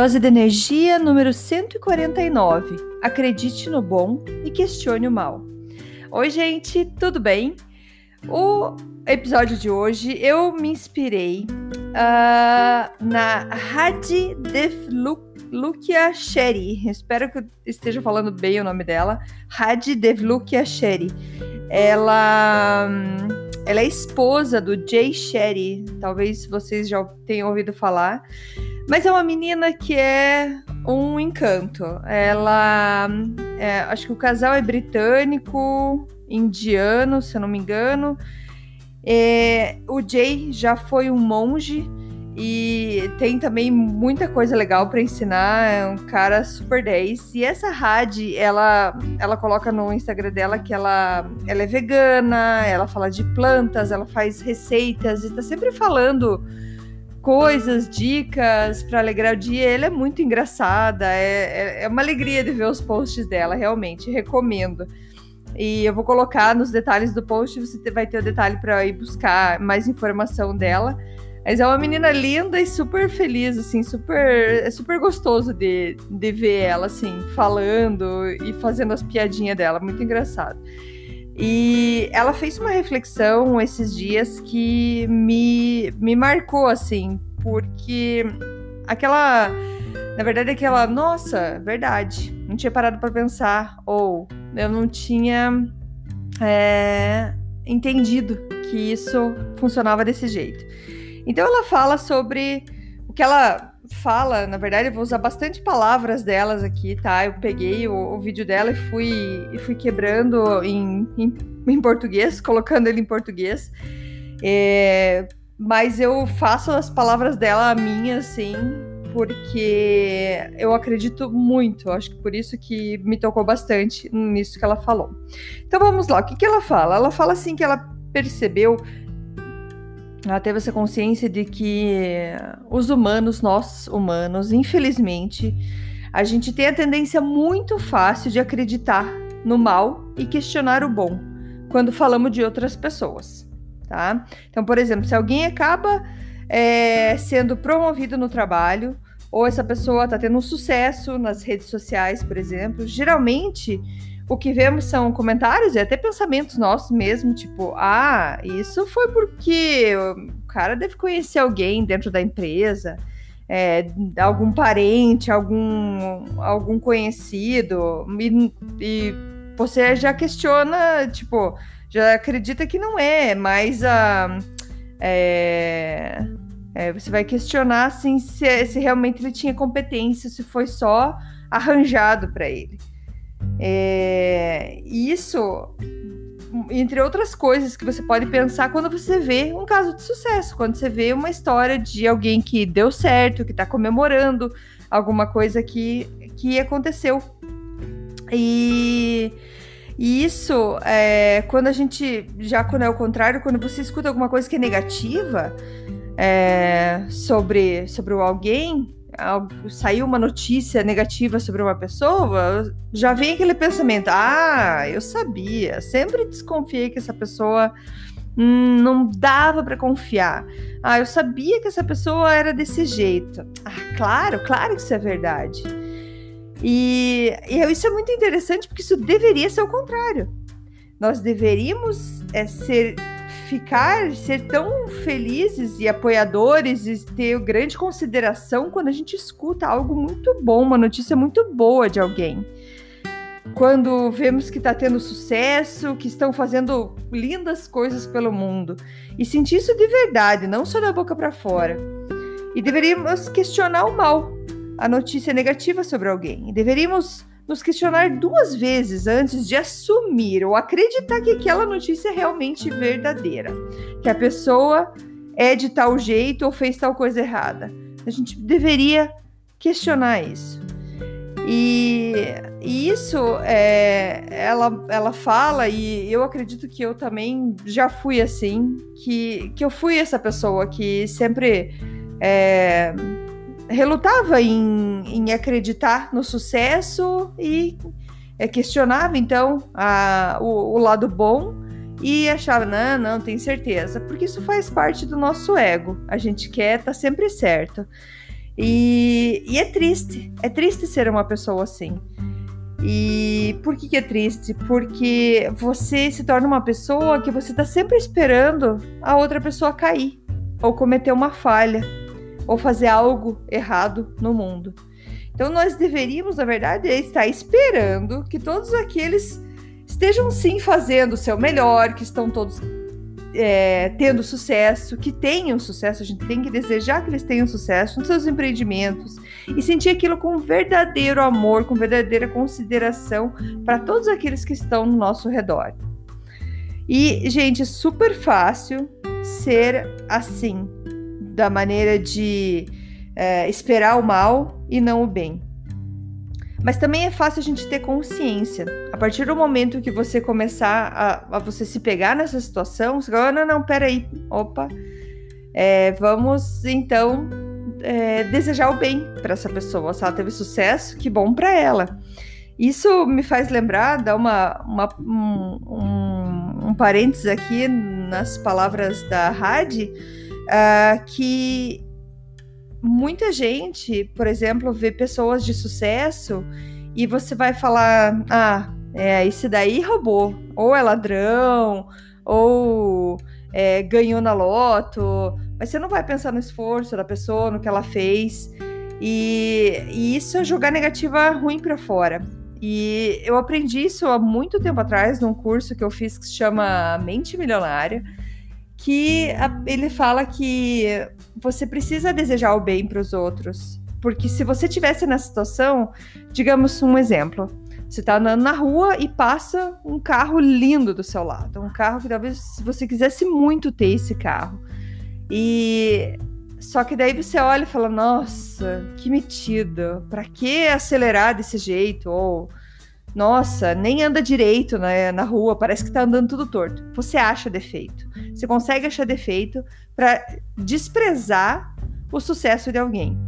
Dose de energia número 149. Acredite no bom e questione o mal. Oi, gente, tudo bem? O episódio de hoje eu me inspirei uh, na Hadi Devlukia Sherry. Espero que eu esteja falando bem o nome dela. Hadi Devlukia Sherry. Ela, ela é esposa do Jay Sherry. Talvez vocês já tenham ouvido falar. Mas é uma menina que é um encanto. Ela. É, acho que o casal é britânico, indiano, se eu não me engano. É, o Jay já foi um monge e tem também muita coisa legal para ensinar. É um cara super 10. E essa Had, ela, ela coloca no Instagram dela que ela, ela é vegana, ela fala de plantas, ela faz receitas e tá sempre falando coisas, dicas para alegrar o dia. Ela é muito engraçada, é, é, é, uma alegria de ver os posts dela, realmente, recomendo. E eu vou colocar nos detalhes do post, você vai ter o detalhe para ir buscar mais informação dela. Mas é uma menina linda e super feliz, assim, super. É super gostoso de, de ver ela, assim, falando e fazendo as piadinhas dela, muito engraçado. E ela fez uma reflexão esses dias que me, me marcou, assim, porque aquela. Na verdade, aquela. Nossa, verdade. Não tinha parado para pensar. Ou eu não tinha é, entendido que isso funcionava desse jeito. Então, ela fala sobre o que ela fala, na verdade, eu vou usar bastante palavras delas aqui, tá? Eu peguei o, o vídeo dela e fui, e fui quebrando em, em, em português, colocando ele em português. É, mas eu faço as palavras dela a minha, assim, porque eu acredito muito. Acho que por isso que me tocou bastante nisso que ela falou. Então vamos lá, o que, que ela fala? Ela fala assim que ela percebeu ela teve essa consciência de que os humanos, nós humanos, infelizmente, a gente tem a tendência muito fácil de acreditar no mal e questionar o bom quando falamos de outras pessoas, tá? Então, por exemplo, se alguém acaba é, sendo promovido no trabalho ou essa pessoa está tendo um sucesso nas redes sociais, por exemplo, geralmente o que vemos são comentários e até pensamentos nossos mesmo, tipo, ah, isso foi porque o cara deve conhecer alguém dentro da empresa, é, algum parente, algum, algum conhecido, e, e, você já questiona, tipo, já acredita que não é, mas a. É, é, você vai questionar assim, se, se realmente ele tinha competência, se foi só arranjado para ele. É, isso, entre outras coisas que você pode pensar quando você vê um caso de sucesso, quando você vê uma história de alguém que deu certo, que está comemorando alguma coisa que, que aconteceu. E, e isso, é, quando a gente, já quando é o contrário, quando você escuta alguma coisa que é negativa é, sobre, sobre alguém, saiu uma notícia negativa sobre uma pessoa, já vem aquele pensamento: ah, eu sabia, sempre desconfiei que essa pessoa hum, não dava para confiar. Ah, eu sabia que essa pessoa era desse jeito. Ah, claro, claro que isso é verdade. E, e isso é muito interessante porque isso deveria ser o contrário. Nós deveríamos é, ser ficar, ser tão felizes e apoiadores e ter grande consideração quando a gente escuta algo muito bom, uma notícia muito boa de alguém. Quando vemos que está tendo sucesso, que estão fazendo lindas coisas pelo mundo. E sentir isso de verdade, não só da boca para fora. E deveríamos questionar o mal, a notícia negativa sobre alguém. Deveríamos nos questionar duas vezes antes de assumir ou acreditar que aquela notícia é realmente verdadeira, que a pessoa é de tal jeito ou fez tal coisa errada. A gente deveria questionar isso. E, e isso é, ela, ela fala, e eu acredito que eu também já fui assim, que, que eu fui essa pessoa que sempre é, relutava em, em acreditar no sucesso e é, questionava então a, o, o lado bom e achava, não, não, tem certeza, porque isso faz parte do nosso ego. A gente quer estar tá sempre certo. E, e, é triste, é triste ser uma pessoa assim. E por que, que é triste? Porque você se torna uma pessoa que você está sempre esperando a outra pessoa cair, ou cometer uma falha, ou fazer algo errado no mundo. Então nós deveríamos, na verdade, estar esperando que todos aqueles estejam sim fazendo o seu melhor, que estão todos é, tendo sucesso, que tenham sucesso, a gente tem que desejar que eles tenham sucesso nos seus empreendimentos e sentir aquilo com verdadeiro amor, com verdadeira consideração para todos aqueles que estão no nosso redor. E, gente, é super fácil ser assim, da maneira de é, esperar o mal e não o bem. Mas também é fácil a gente ter consciência. A partir do momento que você começar a, a você se pegar nessa situação, você fala, não, não, peraí, opa, é, vamos então é, desejar o bem para essa pessoa. Se ela teve sucesso, que bom para ela. Isso me faz lembrar, dá uma, uma um, um, um parênteses aqui nas palavras da Hadi, uh, que muita gente, por exemplo, vê pessoas de sucesso e você vai falar: ah, é, esse daí roubou, ou é ladrão, ou é, ganhou na loto, mas você não vai pensar no esforço da pessoa, no que ela fez. E, e isso é jogar negativa ruim para fora. E eu aprendi isso há muito tempo atrás, num curso que eu fiz que se chama Mente Milionária que a, ele fala que você precisa desejar o bem para os outros. Porque se você tivesse nessa situação, digamos um exemplo, você está andando na rua e passa um carro lindo do seu lado, um carro que talvez você quisesse muito ter esse carro. E só que daí você olha e fala: "Nossa, que metido. Para que acelerar desse jeito?" Ou nossa, nem anda direito né, na rua, parece que tá andando tudo torto. Você acha defeito. Você consegue achar defeito para desprezar o sucesso de alguém.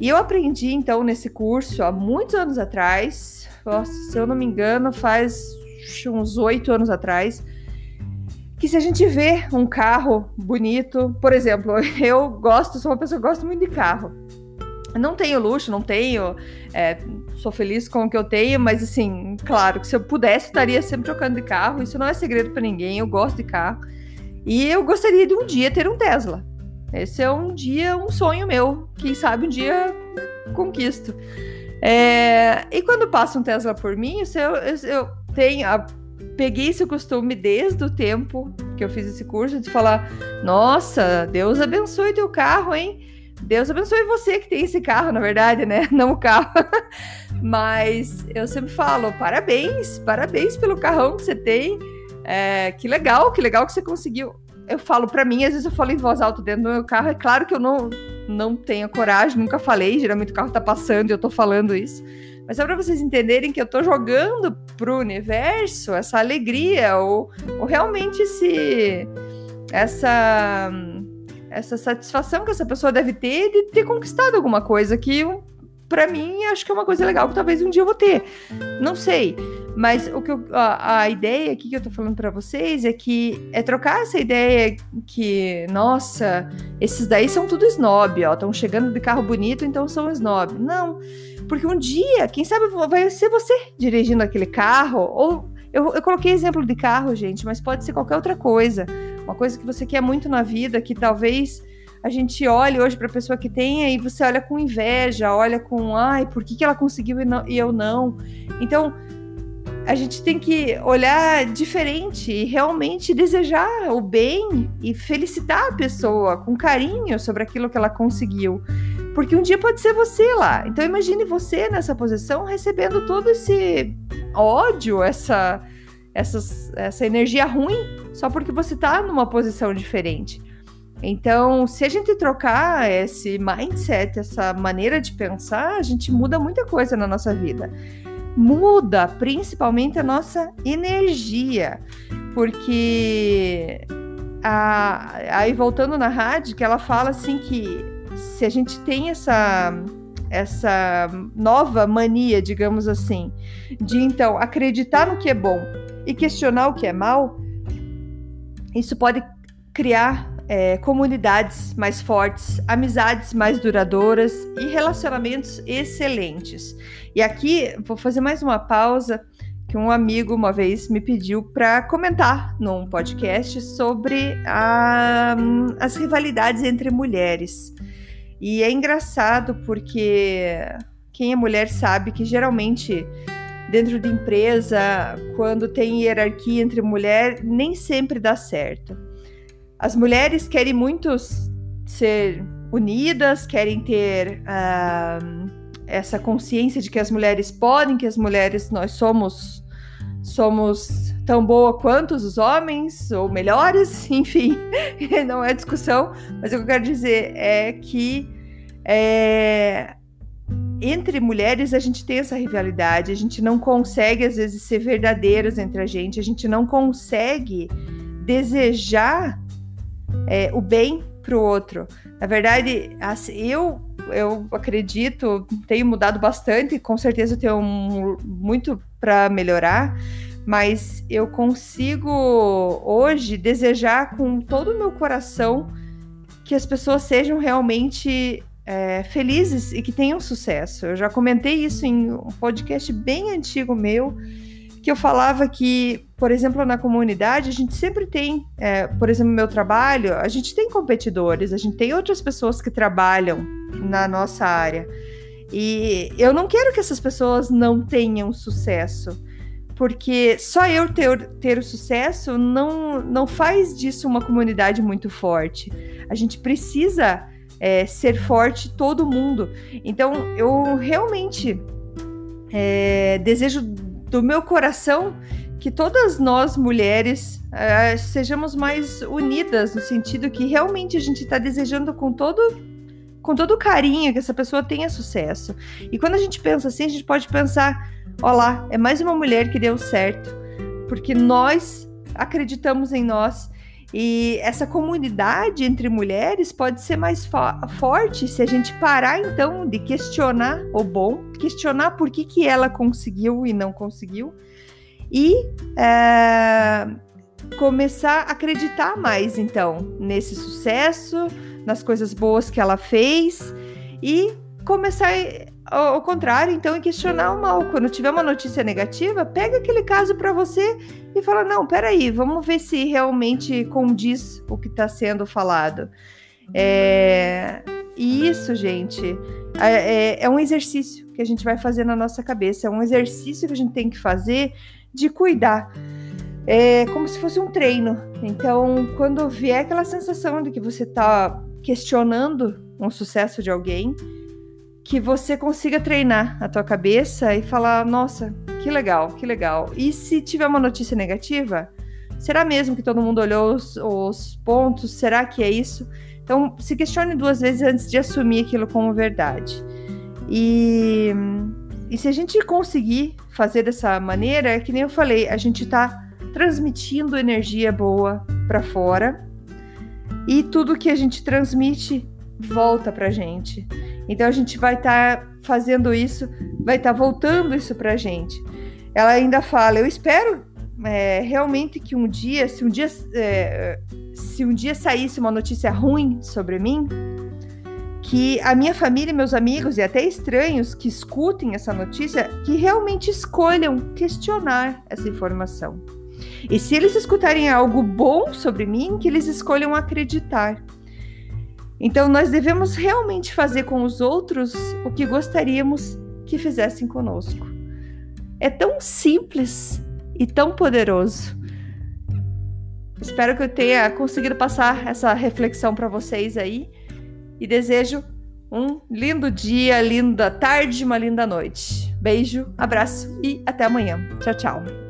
E eu aprendi, então, nesse curso, há muitos anos atrás, nossa, se eu não me engano, faz uns oito anos atrás, que se a gente vê um carro bonito, por exemplo, eu gosto, sou uma pessoa que gosta muito de carro não tenho luxo, não tenho. É, sou feliz com o que eu tenho, mas assim, claro que se eu pudesse, estaria sempre trocando de carro. Isso não é segredo para ninguém. Eu gosto de carro. E eu gostaria de um dia ter um Tesla. Esse é um dia, um sonho meu. Quem sabe um dia conquisto. É, e quando passa um Tesla por mim, eu, eu, eu tenho. A, peguei esse costume desde o tempo que eu fiz esse curso de falar: Nossa, Deus abençoe teu carro, hein? Deus abençoe você que tem esse carro, na verdade, né? Não o carro. Mas eu sempre falo: parabéns, parabéns pelo carrão que você tem. É, que legal, que legal que você conseguiu. Eu falo para mim, às vezes eu falo em voz alta dentro do meu carro. É claro que eu não, não tenho coragem, nunca falei. Geralmente o carro tá passando e eu tô falando isso. Mas é para vocês entenderem que eu tô jogando pro universo essa alegria, ou, ou realmente esse, essa essa satisfação que essa pessoa deve ter de ter conquistado alguma coisa que para mim acho que é uma coisa legal que talvez um dia eu vou ter. Não sei, mas o que eu, a, a, ideia aqui que eu tô falando para vocês é que é trocar essa ideia que, nossa, esses daí são tudo snob, ó, estão chegando de carro bonito, então são snob. Não, porque um dia, quem sabe vai ser você dirigindo aquele carro ou eu, eu coloquei exemplo de carro, gente, mas pode ser qualquer outra coisa uma coisa que você quer muito na vida, que talvez a gente olhe hoje para a pessoa que tem e você olha com inveja, olha com, ai, por que, que ela conseguiu e, não, e eu não? Então, a gente tem que olhar diferente e realmente desejar o bem e felicitar a pessoa com carinho sobre aquilo que ela conseguiu. Porque um dia pode ser você lá. Então imagine você nessa posição recebendo todo esse ódio, essa, essas, essa energia ruim, só porque você está numa posição diferente. Então, se a gente trocar esse mindset, essa maneira de pensar, a gente muda muita coisa na nossa vida. Muda principalmente a nossa energia, porque a, aí voltando na rádio, que ela fala assim que se a gente tem essa essa nova mania, digamos assim, de então acreditar no que é bom e questionar o que é mal, isso pode criar é, comunidades mais fortes, amizades mais duradouras e relacionamentos excelentes. E aqui vou fazer mais uma pausa que um amigo uma vez me pediu para comentar num podcast sobre a, as rivalidades entre mulheres. E é engraçado porque quem é mulher sabe que geralmente dentro de empresa, quando tem hierarquia entre mulher, nem sempre dá certo. As mulheres querem muito ser unidas, querem ter uh, essa consciência de que as mulheres podem, que as mulheres nós somos somos tão boa quanto os homens ou melhores, enfim, não é discussão, mas o que eu quero dizer é que é, entre mulheres a gente tem essa rivalidade, a gente não consegue às vezes ser verdadeiras entre a gente, a gente não consegue desejar é, o bem para o outro. Na verdade, assim, eu eu acredito, tenho mudado bastante, com certeza tenho um, muito para melhorar, mas eu consigo hoje desejar com todo o meu coração que as pessoas sejam realmente é, felizes e que tenham sucesso. Eu já comentei isso em um podcast bem antigo meu que eu falava que, por exemplo, na comunidade, a gente sempre tem, é, por exemplo, no meu trabalho, a gente tem competidores, a gente tem outras pessoas que trabalham na nossa área. E eu não quero que essas pessoas não tenham sucesso, porque só eu ter, ter o sucesso não, não faz disso uma comunidade muito forte. A gente precisa é, ser forte todo mundo. Então, eu realmente é, desejo do meu coração que todas nós mulheres uh, sejamos mais unidas no sentido que realmente a gente está desejando com todo com todo carinho que essa pessoa tenha sucesso. E quando a gente pensa assim, a gente pode pensar, ó lá, é mais uma mulher que deu certo, porque nós acreditamos em nós e essa comunidade entre mulheres pode ser mais fo forte se a gente parar então de questionar o bom, questionar por que, que ela conseguiu e não conseguiu, e é, começar a acreditar mais então nesse sucesso, nas coisas boas que ela fez e começar ao contrário, então, e questionar o mal. Quando tiver uma notícia negativa, pega aquele caso para você e fala: não, peraí, vamos ver se realmente condiz o que está sendo falado. É... E isso, gente, é, é, é um exercício que a gente vai fazer na nossa cabeça, é um exercício que a gente tem que fazer de cuidar. É como se fosse um treino. Então, quando vier aquela sensação de que você está questionando um sucesso de alguém, que você consiga treinar a tua cabeça e falar, nossa, que legal, que legal. E se tiver uma notícia negativa, será mesmo que todo mundo olhou os, os pontos? Será que é isso? Então, se questione duas vezes antes de assumir aquilo como verdade. E, e se a gente conseguir fazer dessa maneira, é que nem eu falei, a gente está transmitindo energia boa para fora e tudo que a gente transmite volta para gente. Então a gente vai estar tá fazendo isso, vai estar tá voltando isso para a gente. Ela ainda fala: eu espero é, realmente que um dia, se um dia, é, se um dia saísse uma notícia ruim sobre mim, que a minha família, meus amigos e até estranhos que escutem essa notícia, que realmente escolham questionar essa informação. E se eles escutarem algo bom sobre mim, que eles escolham acreditar. Então, nós devemos realmente fazer com os outros o que gostaríamos que fizessem conosco. É tão simples e tão poderoso. Espero que eu tenha conseguido passar essa reflexão para vocês aí e desejo um lindo dia, linda tarde, uma linda noite. Beijo, abraço e até amanhã. Tchau, tchau.